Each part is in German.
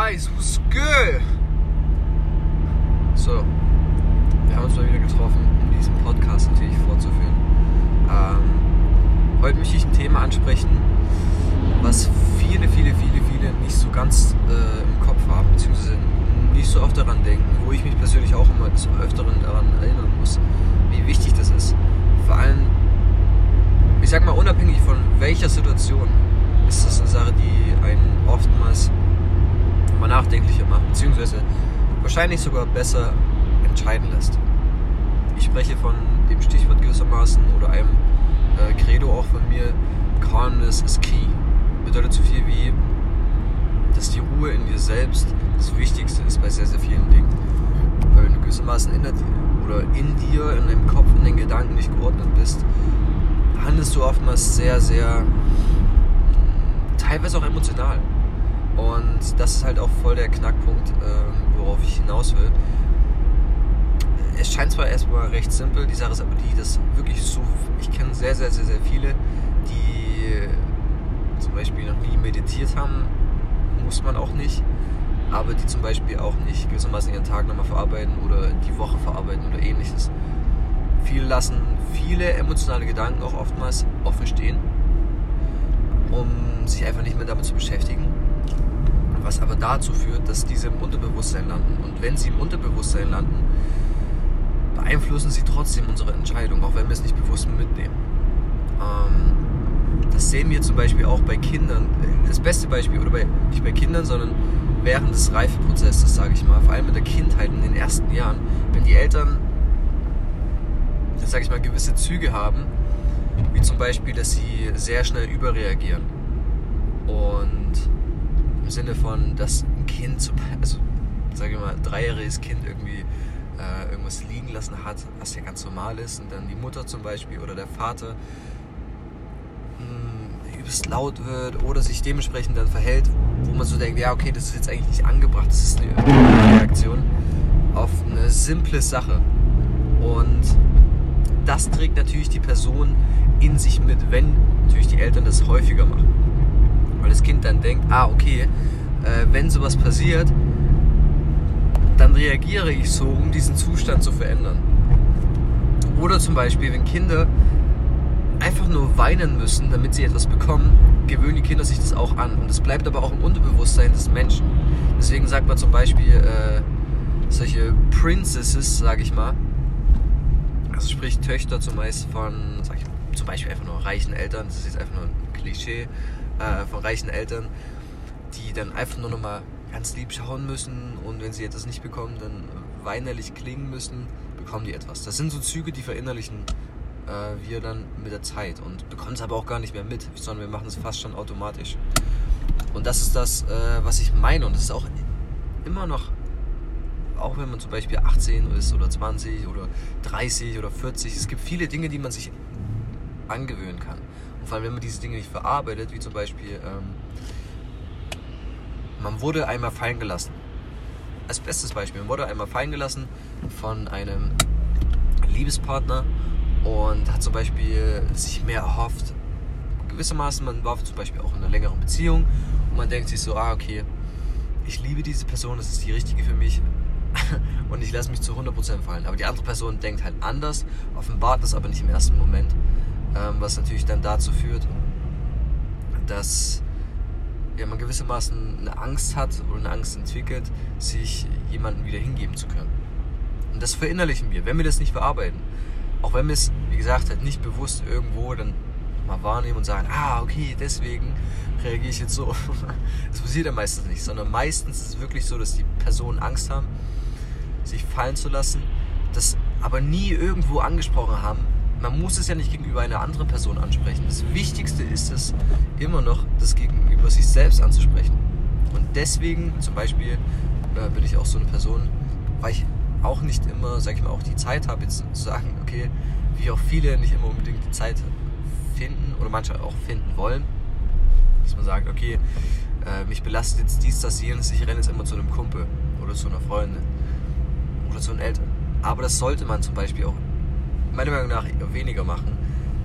guys, what's good? So, wir haben uns mal wieder getroffen, um diesen Podcast natürlich fortzuführen. Ähm, heute möchte ich ein Thema ansprechen, was viele, viele, viele, viele nicht so ganz äh, im Kopf haben, beziehungsweise nicht so oft daran denken, wo ich mich persönlich auch immer des Öfteren daran erinnern muss, wie wichtig das ist. Vor allem, ich sag mal, unabhängig von welcher Situation, ist das eine Sache, die einen oftmals mal nachdenklicher macht, beziehungsweise wahrscheinlich sogar besser entscheiden lässt. Ich spreche von dem Stichwort gewissermaßen oder einem äh, Credo auch von mir, Calmness is key. Bedeutet so viel wie, dass die Ruhe in dir selbst das Wichtigste ist bei sehr, sehr vielen Dingen. Weil wenn du gewissermaßen in, der, oder in dir, in deinem Kopf, in den Gedanken nicht geordnet bist, handelst du oftmals sehr, sehr teilweise auch emotional. Und das ist halt auch voll der Knackpunkt, äh, worauf ich hinaus will. Es scheint zwar erstmal recht simpel, die Sache ist aber die, dass wirklich so, ich kenne sehr, sehr, sehr, sehr viele, die zum Beispiel noch nie meditiert haben, muss man auch nicht, aber die zum Beispiel auch nicht gewissermaßen ihren Tag nochmal verarbeiten oder die Woche verarbeiten oder ähnliches. Viele lassen viele emotionale Gedanken auch oftmals offen stehen, um sich einfach nicht mehr damit zu beschäftigen was aber dazu führt, dass diese im Unterbewusstsein landen. Und wenn sie im Unterbewusstsein landen, beeinflussen sie trotzdem unsere Entscheidung, auch wenn wir es nicht bewusst mitnehmen. Ähm, das sehen wir zum Beispiel auch bei Kindern. Das beste Beispiel, oder bei, nicht bei Kindern, sondern während des Reifeprozesses, sage ich mal, vor allem in der Kindheit, in den ersten Jahren, wenn die Eltern, sage ich mal, gewisse Züge haben, wie zum Beispiel, dass sie sehr schnell überreagieren und Sinne von, dass ein Kind, zum, also sage ich mal, ein dreijähriges Kind irgendwie äh, irgendwas liegen lassen hat, was ja ganz normal ist, und dann die Mutter zum Beispiel oder der Vater mh, hm, übelst laut wird oder sich dementsprechend dann verhält, wo man so denkt, ja okay, das ist jetzt eigentlich nicht angebracht, das ist eine Reaktion auf eine simple Sache. Und das trägt natürlich die Person in sich mit, wenn natürlich die Eltern das häufiger machen weil das Kind dann denkt, ah okay, äh, wenn sowas passiert, dann reagiere ich so, um diesen Zustand zu verändern. Oder zum Beispiel, wenn Kinder einfach nur weinen müssen, damit sie etwas bekommen, gewöhnen die Kinder sich das auch an. Und das bleibt aber auch im Unterbewusstsein des Menschen. Deswegen sagt man zum Beispiel äh, solche Princesses, sage ich mal, also sprich Töchter zumeist von, sag ich, zum Beispiel einfach nur reichen Eltern, das ist jetzt einfach nur ein Klischee, äh, von reichen Eltern, die dann einfach nur noch mal ganz lieb schauen müssen und wenn sie etwas nicht bekommen, dann weinerlich klingen müssen, bekommen die etwas. Das sind so Züge, die verinnerlichen äh, wir dann mit der Zeit und bekommen es aber auch gar nicht mehr mit, sondern wir machen es fast schon automatisch. Und das ist das, äh, was ich meine und das ist auch immer noch, auch wenn man zum Beispiel 18 ist oder 20 oder 30 oder 40, es gibt viele Dinge, die man sich angewöhnen kann. Und vor allem, wenn man diese Dinge nicht verarbeitet, wie zum Beispiel, ähm, man wurde einmal fallen gelassen. Als bestes Beispiel, man wurde einmal fallen gelassen von einem Liebespartner und hat zum Beispiel sich mehr erhofft. Gewissermaßen, man war zum Beispiel auch in einer längeren Beziehung und man denkt sich so, ah, okay, ich liebe diese Person, das ist die richtige für mich und ich lasse mich zu 100% fallen. Aber die andere Person denkt halt anders, offenbart das aber nicht im ersten Moment ähm, was natürlich dann dazu führt, dass ja, man gewissermaßen eine Angst hat oder eine Angst entwickelt, sich jemandem wieder hingeben zu können. Und das verinnerlichen wir, wenn wir das nicht verarbeiten. Auch wenn wir es, wie gesagt, halt nicht bewusst irgendwo dann mal wahrnehmen und sagen, ah, okay, deswegen reagiere ich jetzt so. Das passiert ja meistens nicht, sondern meistens ist es wirklich so, dass die Personen Angst haben, sich fallen zu lassen, das aber nie irgendwo angesprochen haben, man muss es ja nicht gegenüber einer anderen Person ansprechen. Das Wichtigste ist es immer noch, das gegenüber sich selbst anzusprechen. Und deswegen zum Beispiel äh, bin ich auch so eine Person, weil ich auch nicht immer, sag ich mal, auch die Zeit habe, jetzt zu sagen, okay, wie auch viele nicht immer unbedingt die Zeit finden oder manche auch finden wollen, dass man sagt, okay, äh, mich belastet jetzt dies, das, jenes, ich renne jetzt immer zu einem Kumpel oder zu einer Freundin oder zu einem Eltern. Aber das sollte man zum Beispiel auch meiner Meinung nach weniger machen.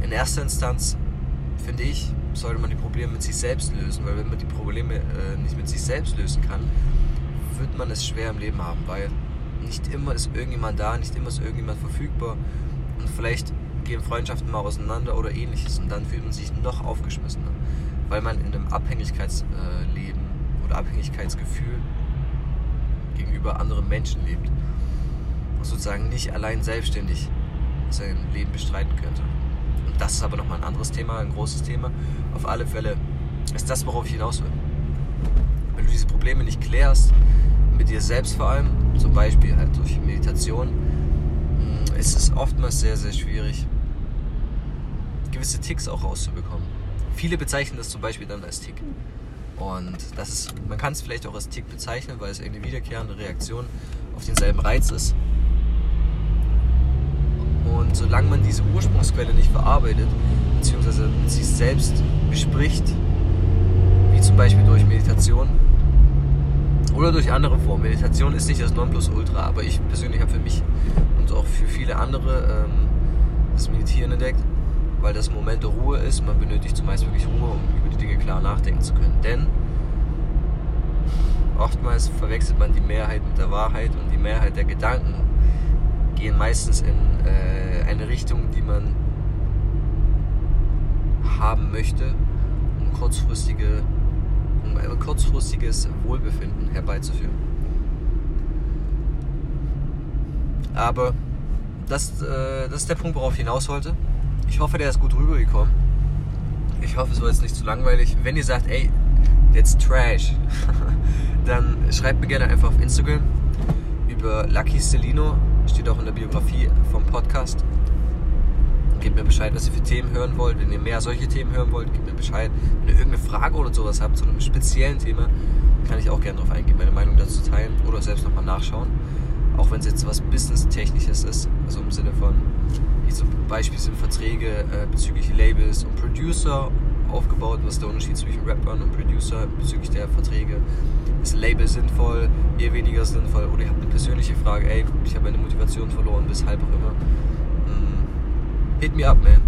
In erster Instanz, finde ich, sollte man die Probleme mit sich selbst lösen, weil wenn man die Probleme äh, nicht mit sich selbst lösen kann, wird man es schwer im Leben haben, weil nicht immer ist irgendjemand da, nicht immer ist irgendjemand verfügbar und vielleicht gehen Freundschaften mal auseinander oder ähnliches und dann fühlt man sich noch aufgeschmissener, weil man in einem Abhängigkeitsleben oder Abhängigkeitsgefühl gegenüber anderen Menschen lebt und sozusagen nicht allein selbstständig sein Leben bestreiten könnte. Und das ist aber nochmal ein anderes Thema, ein großes Thema. Auf alle Fälle ist das, worauf ich hinaus will. Wenn du diese Probleme nicht klärst, mit dir selbst vor allem, zum Beispiel halt durch Meditation, mm, ist es oftmals sehr, sehr schwierig, gewisse Ticks auch rauszubekommen. Viele bezeichnen das zum Beispiel dann als Tick. Und das ist, man kann es vielleicht auch als Tick bezeichnen, weil es eine wiederkehrende Reaktion auf denselben Reiz ist. Solange man diese Ursprungsquelle nicht verarbeitet, beziehungsweise sich selbst bespricht, wie zum Beispiel durch Meditation oder durch andere Formen. Meditation ist nicht das Nonplusultra, aber ich persönlich habe für mich und auch für viele andere ähm, das Meditieren entdeckt, weil das Moment der Ruhe ist. Man benötigt zumeist wirklich Ruhe, um über die Dinge klar nachdenken zu können. Denn oftmals verwechselt man die Mehrheit mit der Wahrheit und die Mehrheit der Gedanken gehen meistens in äh, eine Richtung, die man haben möchte, um kurzfristige, um ein kurzfristiges Wohlbefinden herbeizuführen. Aber das, äh, das ist der Punkt, worauf ich hinaus wollte. Ich hoffe, der ist gut rübergekommen. Ich hoffe, es war jetzt nicht zu langweilig. Wenn ihr sagt, ey, that's trash, dann schreibt mir gerne einfach auf Instagram über Lucky Stelino steht auch in der Biografie vom Podcast. Gebt mir Bescheid, was ihr für Themen hören wollt. Wenn ihr mehr solche Themen hören wollt, gebt mir Bescheid. Wenn ihr irgendeine Frage oder sowas habt zu einem speziellen Thema, kann ich auch gerne darauf eingehen, meine Meinung dazu teilen oder selbst nochmal nachschauen. Auch wenn es jetzt was Business-Technisches ist, also im Sinne von, wie zum Beispiel sind Verträge äh, bezüglich Labels und Producer aufgebaut, was der Unterschied zwischen Rappern und Producer bezüglich der Verträge. Ist Label sinnvoll, eher weniger sinnvoll? Oder ihr habt eine persönliche Frage, ey, ich habe meine Motivation verloren, weshalb auch immer. Mm, hit me up, man.